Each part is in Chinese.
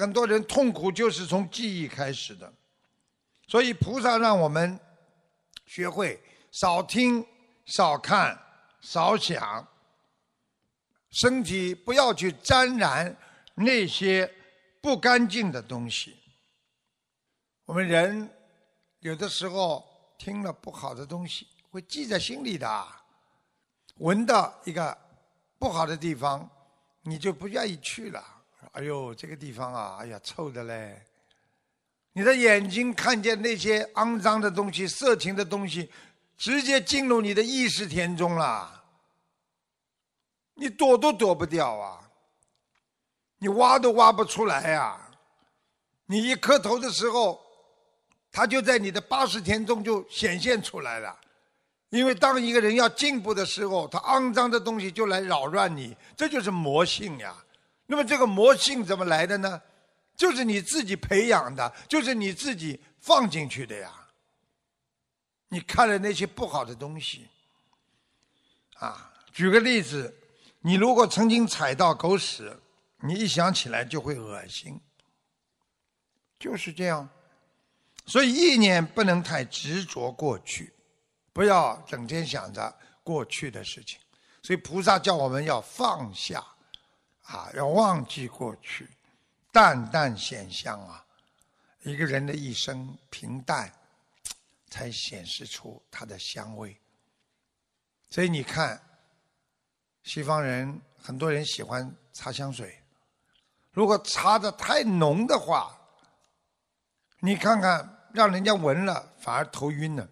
很多人痛苦就是从记忆开始的，所以菩萨让我们学会少听、少看、少想，身体不要去沾染那些不干净的东西。我们人有的时候听了不好的东西，会记在心里的。闻到一个不好的地方，你就不愿意去了。哎呦，这个地方啊，哎呀，臭的嘞！你的眼睛看见那些肮脏的东西、色情的东西，直接进入你的意识田中了。你躲都躲不掉啊！你挖都挖不出来呀！你一磕头的时候，它就在你的八十田中就显现出来了。因为当一个人要进步的时候，他肮脏的东西就来扰乱你，这就是魔性呀。那么这个魔性怎么来的呢？就是你自己培养的，就是你自己放进去的呀。你看了那些不好的东西，啊，举个例子，你如果曾经踩到狗屎，你一想起来就会恶心，就是这样。所以意念不能太执着过去，不要整天想着过去的事情。所以菩萨叫我们要放下。啊，要忘记过去，淡淡显香啊！一个人的一生平淡，才显示出它的香味。所以你看，西方人很多人喜欢擦香水，如果擦的太浓的话，你看看，让人家闻了反而头晕了。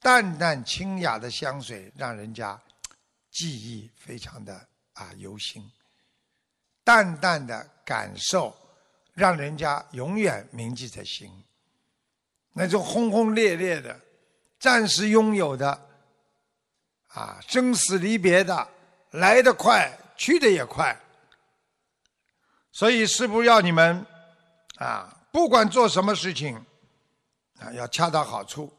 淡淡清雅的香水，让人家记忆非常的啊犹新。淡淡的感受，让人家永远铭记在心。那种轰轰烈烈的、暂时拥有的、啊生死离别的，来得快，去的也快。所以师父要你们啊，不管做什么事情啊，要恰到好处。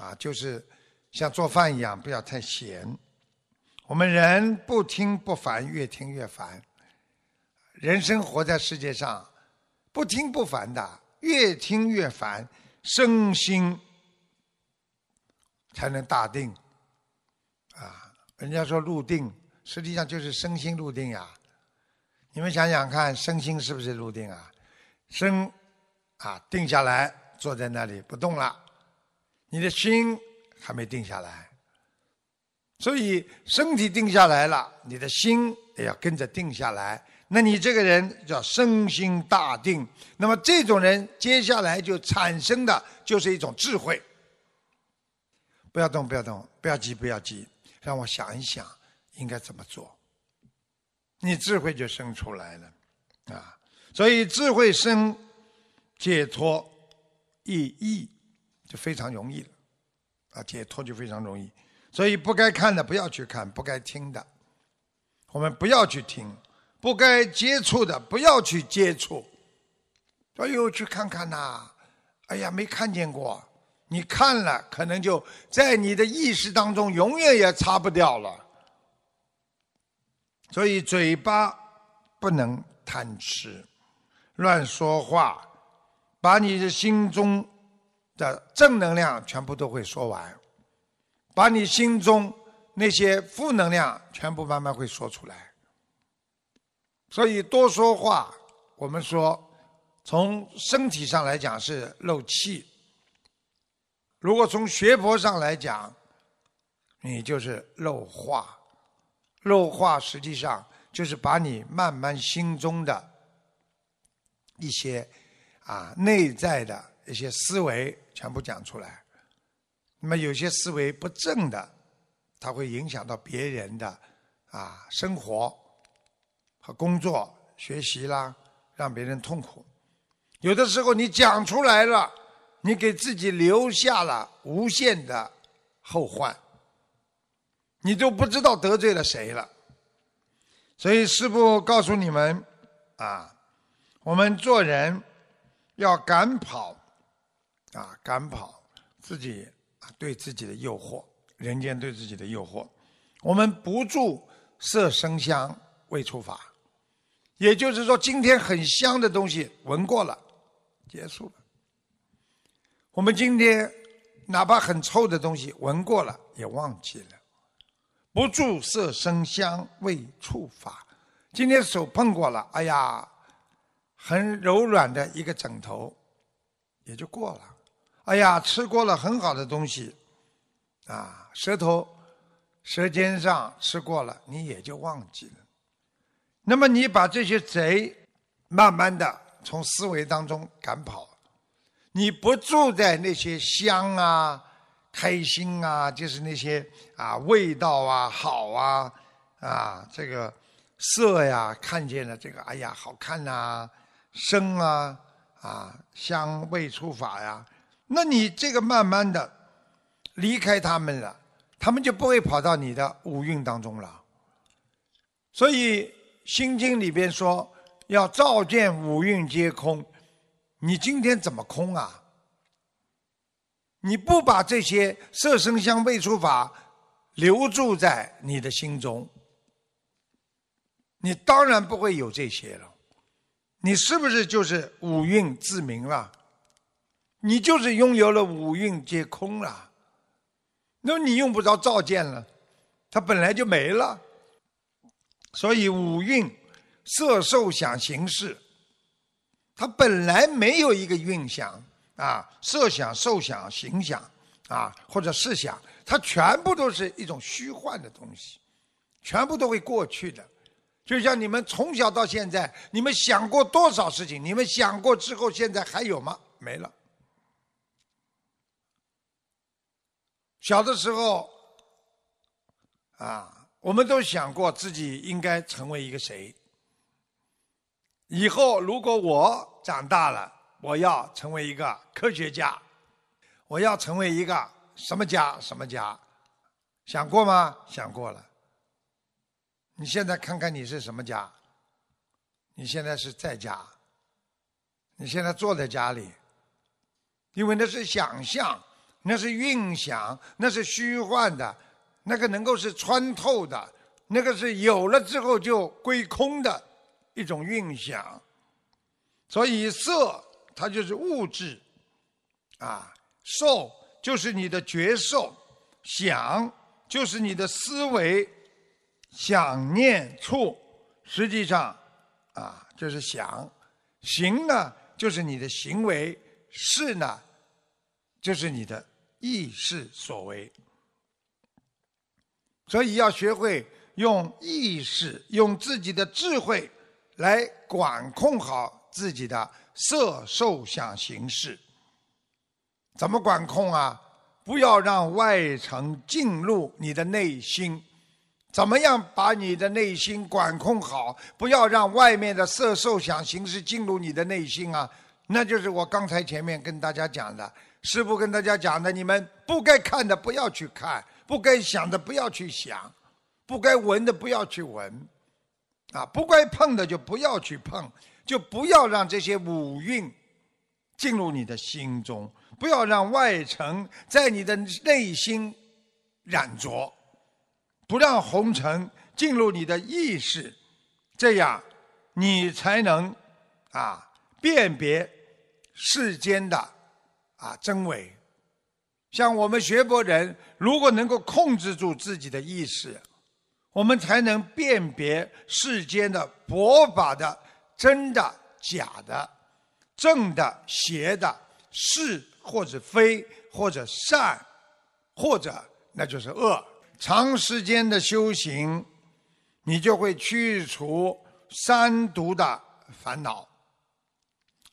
啊，就是像做饭一样，不要太咸。我们人不听不烦，越听越烦。人生活在世界上，不听不烦的，越听越烦，身心才能大定。啊，人家说入定，实际上就是身心入定呀。你们想想看，身心是不是入定啊？身啊定下来，坐在那里不动了，你的心还没定下来。所以身体定下来了，你的心也要跟着定下来。那你这个人叫身心大定。那么这种人接下来就产生的就是一种智慧。不要动，不要动，不要急，不要急，让我想一想应该怎么做。你智慧就生出来了啊！所以智慧生解脱易易就非常容易了啊！解脱就非常容易。所以不该看的不要去看，不该听的，我们不要去听；不该接触的不要去接触。哎呦，去看看呐！哎呀，没看见过，你看了，可能就在你的意识当中永远也擦不掉了。所以嘴巴不能贪吃，乱说话，把你的心中的正能量全部都会说完。把你心中那些负能量全部慢慢会说出来，所以多说话，我们说从身体上来讲是漏气；如果从学佛上来讲，你就是漏话。漏话实际上就是把你慢慢心中的一些啊内在的一些思维全部讲出来。那么有些思维不正的，它会影响到别人的啊生活和工作、学习啦，让别人痛苦。有的时候你讲出来了，你给自己留下了无限的后患，你都不知道得罪了谁了。所以师父告诉你们啊，我们做人要赶跑啊，赶跑自己。对自己的诱惑，人间对自己的诱惑，我们不住色声香味触法，也就是说，今天很香的东西闻过了，结束了。我们今天哪怕很臭的东西闻过了，也忘记了。不住色声香味触法，今天手碰过了，哎呀，很柔软的一个枕头，也就过了。哎呀，吃过了很好的东西，啊，舌头、舌尖上吃过了，你也就忘记了。那么你把这些贼慢慢的从思维当中赶跑，你不住在那些香啊、开心啊，就是那些啊味道啊好啊啊这个色呀，看见了这个哎呀好看呐，声啊啊香味触法呀。那你这个慢慢的离开他们了，他们就不会跑到你的五蕴当中了。所以《心经》里边说要照见五蕴皆空，你今天怎么空啊？你不把这些色声香味触法留住在你的心中，你当然不会有这些了。你是不是就是五蕴自明了？你就是拥有了五蕴皆空了，那么你用不着照见了，它本来就没了。所以五蕴色受想行识，它本来没有一个蕴想啊，色想、受想、行想啊，或者是想，它全部都是一种虚幻的东西，全部都会过去的。就像你们从小到现在，你们想过多少事情？你们想过之后，现在还有吗？没了。小的时候，啊，我们都想过自己应该成为一个谁。以后如果我长大了，我要成为一个科学家，我要成为一个什么家什么家，想过吗？想过了。你现在看看你是什么家？你现在是在家，你现在坐在家里，因为那是想象。那是运想，那是虚幻的，那个能够是穿透的，那个是有了之后就归空的一种运想。所以色它就是物质，啊，受就是你的觉受，想就是你的思维，想念处实际上啊就是想，行呢就是你的行为，事呢就是你的。意识所为，所以要学会用意识、用自己的智慧来管控好自己的色、受、想、行、识。怎么管控啊？不要让外层进入你的内心。怎么样把你的内心管控好？不要让外面的色、受、想、行、识进入你的内心啊！那就是我刚才前面跟大家讲的。师父跟大家讲的，你们不该看的不要去看，不该想的不要去想，不该闻的不要去闻，啊，不该碰的就不要去碰，就不要让这些五蕴进入你的心中，不要让外尘在你的内心染着，不让红尘进入你的意识，这样你才能啊辨别世间的。啊，真伪！像我们学佛人，如果能够控制住自己的意识，我们才能辨别世间的佛法的真的、假的、正的、邪的、是或者非，或者善，或者那就是恶。长时间的修行，你就会去除三毒的烦恼。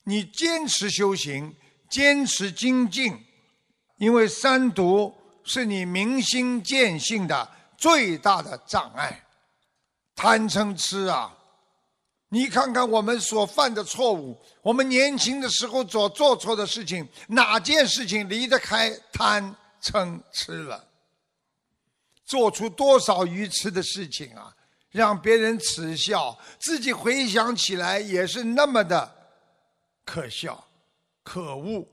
你坚持修行。坚持精进，因为三毒是你明心见性的最大的障碍。贪嗔痴啊，你看看我们所犯的错误，我们年轻的时候所做错的事情，哪件事情离得开贪嗔痴了？做出多少愚痴的事情啊，让别人耻笑，自己回想起来也是那么的可笑。可恶，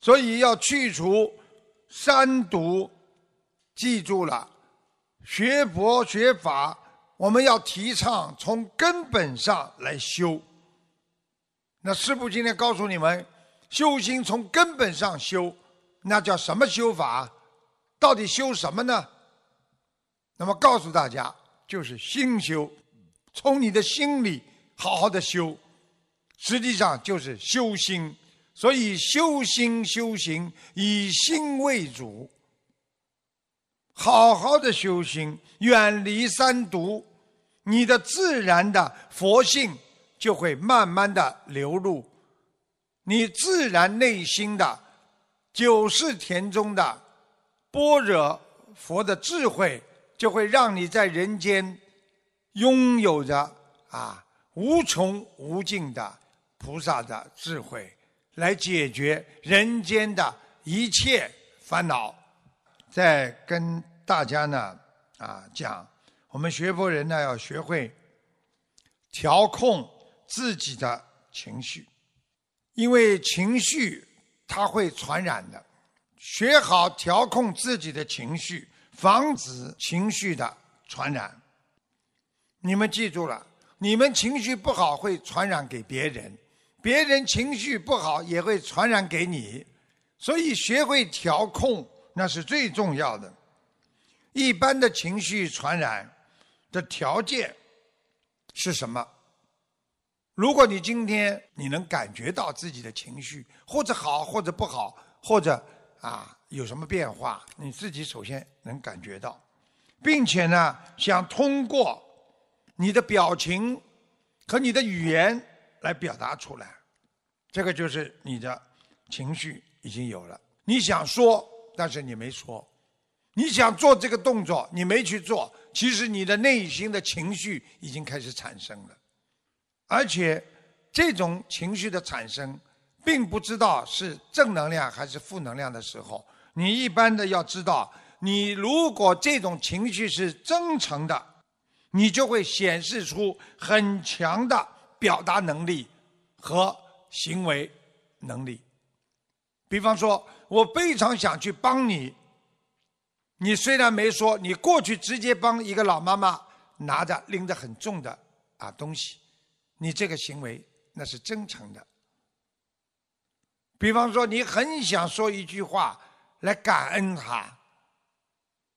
所以要去除三毒。记住了，学佛学法我们要提倡从根本上来修。那师父今天告诉你们，修心从根本上修，那叫什么修法？到底修什么呢？那么告诉大家，就是心修，从你的心里好好的修，实际上就是修心。所以修心修行以心为主，好好的修心，远离三毒，你的自然的佛性就会慢慢的流露，你自然内心的九世田中的般若佛的智慧。就会让你在人间拥有着啊无穷无尽的菩萨的智慧，来解决人间的一切烦恼。在跟大家呢啊讲，我们学佛人呢要学会调控自己的情绪，因为情绪它会传染的。学好调控自己的情绪。防止情绪的传染。你们记住了，你们情绪不好会传染给别人，别人情绪不好也会传染给你。所以学会调控那是最重要的。一般的情绪传染的条件是什么？如果你今天你能感觉到自己的情绪或者好或者不好，或者啊。有什么变化？你自己首先能感觉到，并且呢，想通过你的表情和你的语言来表达出来，这个就是你的情绪已经有了。你想说，但是你没说；你想做这个动作，你没去做，其实你的内心的情绪已经开始产生了，而且这种情绪的产生，并不知道是正能量还是负能量的时候。你一般的要知道，你如果这种情绪是真诚的，你就会显示出很强的表达能力和行为能力。比方说，我非常想去帮你，你虽然没说，你过去直接帮一个老妈妈拿着拎着很重的啊东西，你这个行为那是真诚的。比方说，你很想说一句话。来感恩他，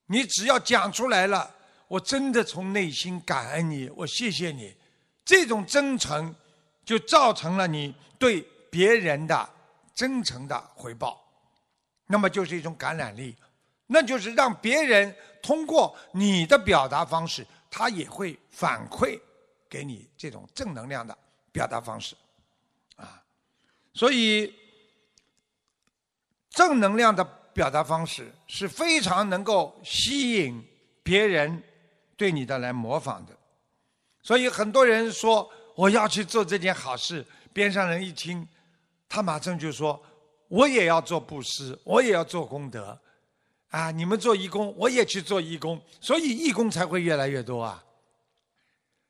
你只要讲出来了，我真的从内心感恩你，我谢谢你，这种真诚就造成了你对别人的真诚的回报，那么就是一种感染力，那就是让别人通过你的表达方式，他也会反馈给你这种正能量的表达方式，啊，所以正能量的。表达方式是非常能够吸引别人对你的来模仿的，所以很多人说我要去做这件好事，边上人一听，他马上就说我也要做布施，我也要做功德，啊，你们做义工，我也去做义工，所以义工才会越来越多啊。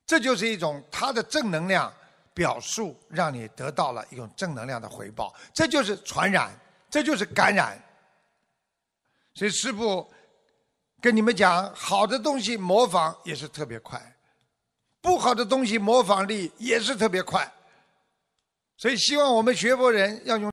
这就是一种他的正能量表述，让你得到了一种正能量的回报，这就是传染，这就是感染。所以师父跟你们讲，好的东西模仿也是特别快，不好的东西模仿力也是特别快。所以希望我们学佛人要用。